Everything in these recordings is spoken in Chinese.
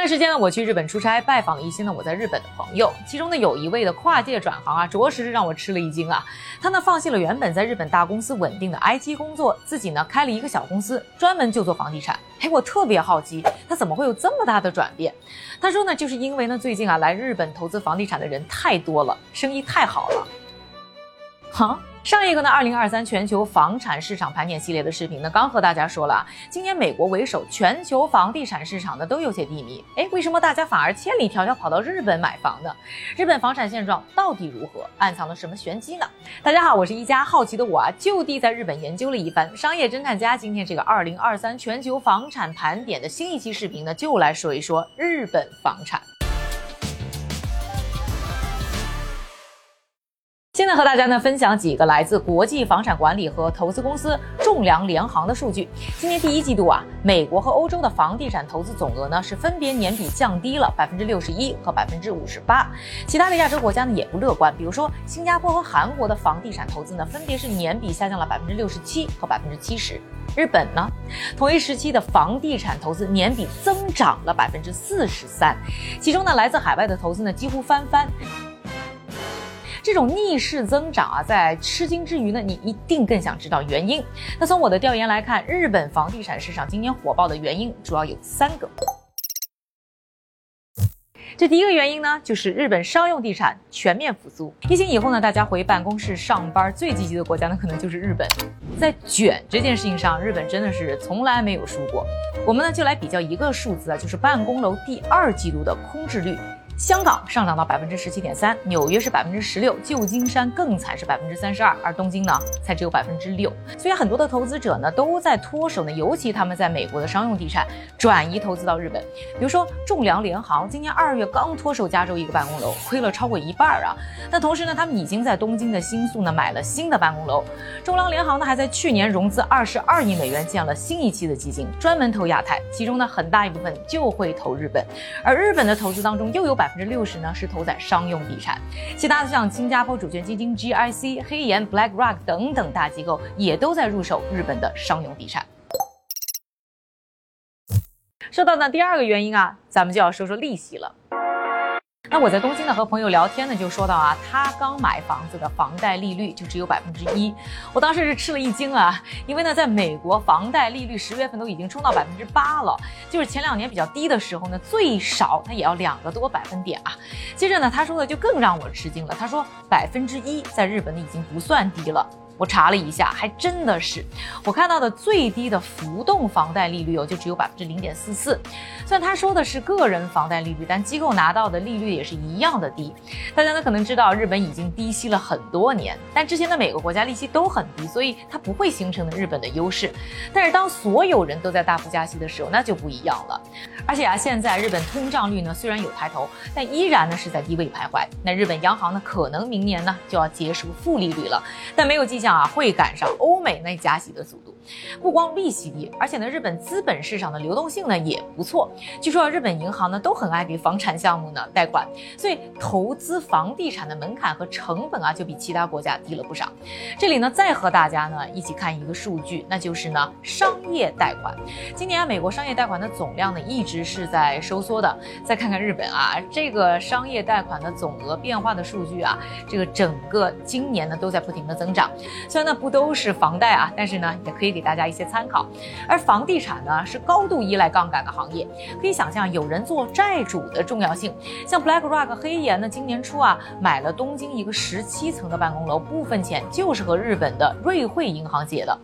那段时间呢，我去日本出差，拜访了一些呢我在日本的朋友，其中呢有一位的跨界转行啊，着实是让我吃了一惊啊。他呢放弃了原本在日本大公司稳定的 IT 工作，自己呢开了一个小公司，专门就做房地产。哎，我特别好奇，他怎么会有这么大的转变？他说呢，就是因为呢最近啊来日本投资房地产的人太多了，生意太好了。哈。上一个呢，二零二三全球房产市场盘点系列的视频呢，刚和大家说了啊，今年美国为首，全球房地产市场呢都有些低迷。哎，为什么大家反而千里迢迢跑到日本买房呢？日本房产现状到底如何？暗藏了什么玄机呢？大家好，我是一家好奇的我啊，就地在日本研究了一番，商业侦探家。今天这个二零二三全球房产盘点的新一期视频呢，就来说一说日本房产。现在和大家呢分享几个来自国际房产管理和投资公司仲量联行的数据。今年第一季度啊，美国和欧洲的房地产投资总额呢是分别年比降低了百分之六十一和百分之五十八。其他的亚洲国家呢也不乐观，比如说新加坡和韩国的房地产投资呢分别是年比下降了百分之六十七和百分之七十。日本呢，同一时期的房地产投资年比增长了百分之四十三，其中呢来自海外的投资呢几乎翻番。这种逆势增长啊，在吃惊之余呢，你一定更想知道原因。那从我的调研来看，日本房地产市场今年火爆的原因主要有三个。这第一个原因呢，就是日本商用地产全面复苏。疫情以后呢，大家回办公室上班最积极的国家呢，可能就是日本。在卷这件事情上，日本真的是从来没有输过。我们呢，就来比较一个数字啊，就是办公楼第二季度的空置率。香港上涨到百分之十七点三，纽约是百分之十六，旧金山更惨是百分之三十二，而东京呢才只有百分之六。所以很多的投资者呢都在脱手呢，尤其他们在美国的商用地产转移投资到日本。比如说仲量联行今年二月刚脱手加州一个办公楼，亏了超过一半啊。那同时呢，他们已经在东京的新宿呢买了新的办公楼。仲量联行呢还在去年融资二十二亿美元建了新一期的基金，专门投亚太，其中呢很大一部分就会投日本。而日本的投资当中又有百。百分之六十呢是投在商用地产，其他的像新加坡主权基金 GIC、黑岩、BlackRock 等等大机构也都在入手日本的商用地产。说到呢第二个原因啊，咱们就要说说利息了。那我在东京呢和朋友聊天呢，就说到啊，他刚买房子的房贷利率就只有百分之一，我当时是吃了一惊啊，因为呢，在美国房贷利率十月份都已经冲到百分之八了，就是前两年比较低的时候呢，最少它也要两个多百分点啊。接着呢，他说的就更让我吃惊了，他说百分之一在日本呢已经不算低了。我查了一下，还真的是，我看到的最低的浮动房贷利率哦，就只有百分之零点四四。虽然他说的是个人房贷利率，但机构拿到的利率也是一样的低。大家呢可能知道，日本已经低息了很多年，但之前的每个国家利息都很低，所以它不会形成的日本的优势。但是当所有人都在大幅加息的时候，那就不一样了。而且啊，现在日本通胀率呢虽然有抬头，但依然呢是在低位徘徊。那日本央行呢可能明年呢就要结束负利率了，但没有迹象。啊，会赶上欧美那加息的速度，不光利息低，而且呢，日本资本市场的流动性呢也不错。据说日本银行呢都很爱给房产项目呢贷款，所以投资房地产的门槛和成本啊就比其他国家低了不少。这里呢再和大家呢一起看一个数据，那就是呢商业贷款。今年美国商业贷款的总量呢一直是在收缩的。再看看日本啊，这个商业贷款的总额变化的数据啊，这个整个今年呢都在不停的增长。虽然呢不都是房贷啊，但是呢也可以给大家一些参考。而房地产呢是高度依赖杠杆的行业，可以想象有人做债主的重要性。像 BlackRock 黑岩呢，今年初啊买了东京一个十七层的办公楼，部分钱就是和日本的瑞穗银行借的。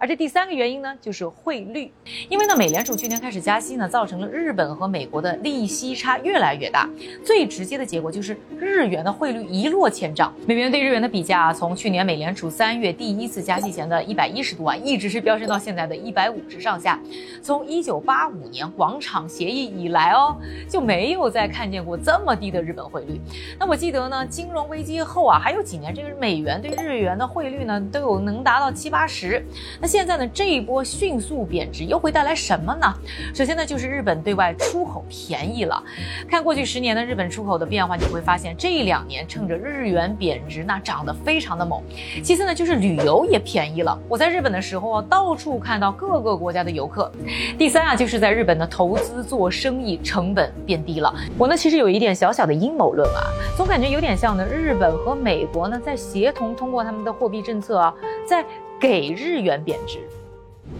而这第三个原因呢，就是汇率，因为呢，美联储去年开始加息呢，造成了日本和美国的利息差越来越大，最直接的结果就是日元的汇率一落千丈，美元对日元的比价啊从去年美联储三月第一次加息前的一百一十多啊，一直是飙升到现在的一百五十上下。从一九八五年广场协议以来哦，就没有再看见过这么低的日本汇率。那我记得呢，金融危机后啊，还有几年这个美元对日元的汇率呢，都有能达到七八十。那现在呢，这一波迅速贬值又会带来什么呢？首先呢，就是日本对外出口便宜了。看过去十年的日本出口的变化，你会发现这两年趁着日元贬值，那涨得非常的猛。其次呢，就是旅游也便宜了。我在日本的时候啊，到处看到各个国家的游客。第三啊，就是在日本的投资做生意成本变低了。我呢，其实有一点小小的阴谋论啊，总感觉有点像呢，日本和美国呢在协同通过他们的货币政策啊，在给日元贬值。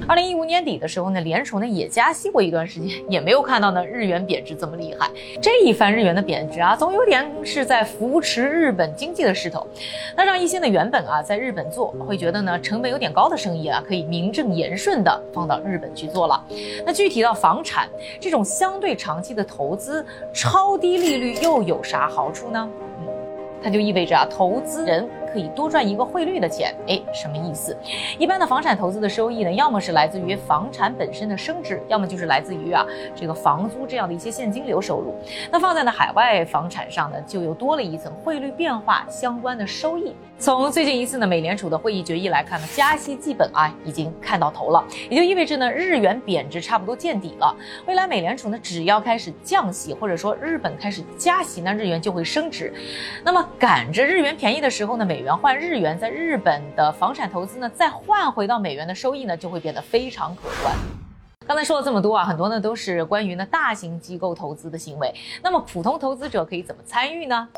二零一五年底的时候呢，联储呢也加息过一段时间，也没有看到呢日元贬值这么厉害。这一番日元的贬值啊，总有点是在扶持日本经济的势头。那让一些呢原本啊在日本做会觉得呢成本有点高的生意啊，可以名正言顺的放到日本去做了。那具体到房产这种相对长期的投资，超低利率又有啥好处呢？嗯，它就意味着啊投资人。可以多赚一个汇率的钱，哎，什么意思？一般的房产投资的收益呢，要么是来自于房产本身的升值，要么就是来自于啊这个房租这样的一些现金流收入。那放在呢海外房产上呢，就又多了一层汇率变化相关的收益。从最近一次呢美联储的会议决议来看呢，加息基本啊已经看到头了，也就意味着呢日元贬值差不多见底了。未来美联储呢只要开始降息，或者说日本开始加息，那日元就会升值。那么赶着日元便宜的时候呢，美美元换日元，在日本的房产投资呢，再换回到美元的收益呢，就会变得非常可观。刚才说了这么多啊，很多呢都是关于呢大型机构投资的行为。那么普通投资者可以怎么参与呢？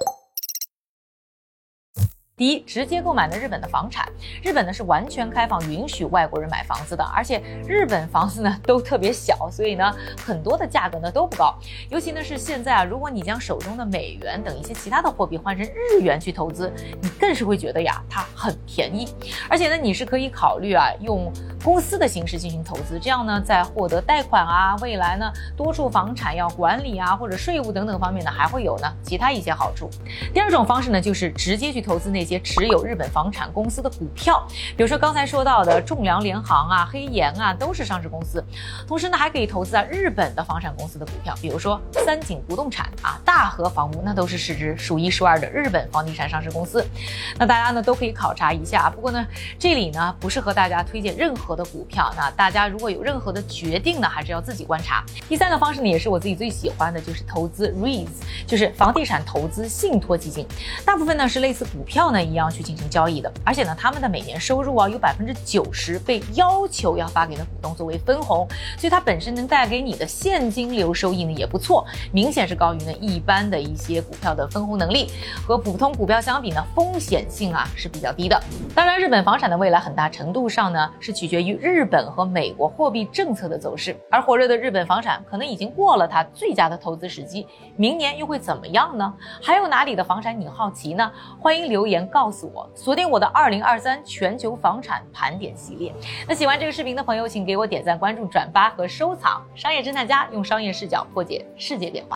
第一，直接购买的日本的房产，日本呢是完全开放，允许外国人买房子的，而且日本房子呢都特别小，所以呢很多的价格呢都不高。尤其呢是现在啊，如果你将手中的美元等一些其他的货币换成日元去投资，你更是会觉得呀它很便宜。而且呢你是可以考虑啊用公司的形式进行投资，这样呢在获得贷款啊，未来呢多处房产要管理啊或者税务等等方面呢还会有呢其他一些好处。第二种方式呢就是直接去投资那些些。持有日本房产公司的股票，比如说刚才说到的仲量联行啊、黑岩啊，都是上市公司。同时呢，还可以投资啊日本的房产公司的股票，比如说三井不动产啊、大和房屋，那都是市值数一数二的日本房地产上市公司。那大家呢都可以考察一下。不过呢，这里呢不适合大家推荐任何的股票。那大家如果有任何的决定呢，还是要自己观察。第三个方式呢，也是我自己最喜欢的，就是投资 REITs，就是房地产投资信托基金。大部分呢是类似股票呢。一样去进行交易的，而且呢，他们的每年收入啊，有百分之九十被要求要发给的股东作为分红，所以它本身能带给你的现金流收益呢也不错，明显是高于呢一般的一些股票的分红能力，和普通股票相比呢，风险性啊是比较低的。当然，日本房产的未来很大程度上呢是取决于日本和美国货币政策的走势，而火热的日本房产可能已经过了它最佳的投资时机，明年又会怎么样呢？还有哪里的房产你好奇呢？欢迎留言。告诉我，锁定我的二零二三全球房产盘点系列。那喜欢这个视频的朋友，请给我点赞、关注、转发和收藏。商业侦探家用商业视角破解世界变化。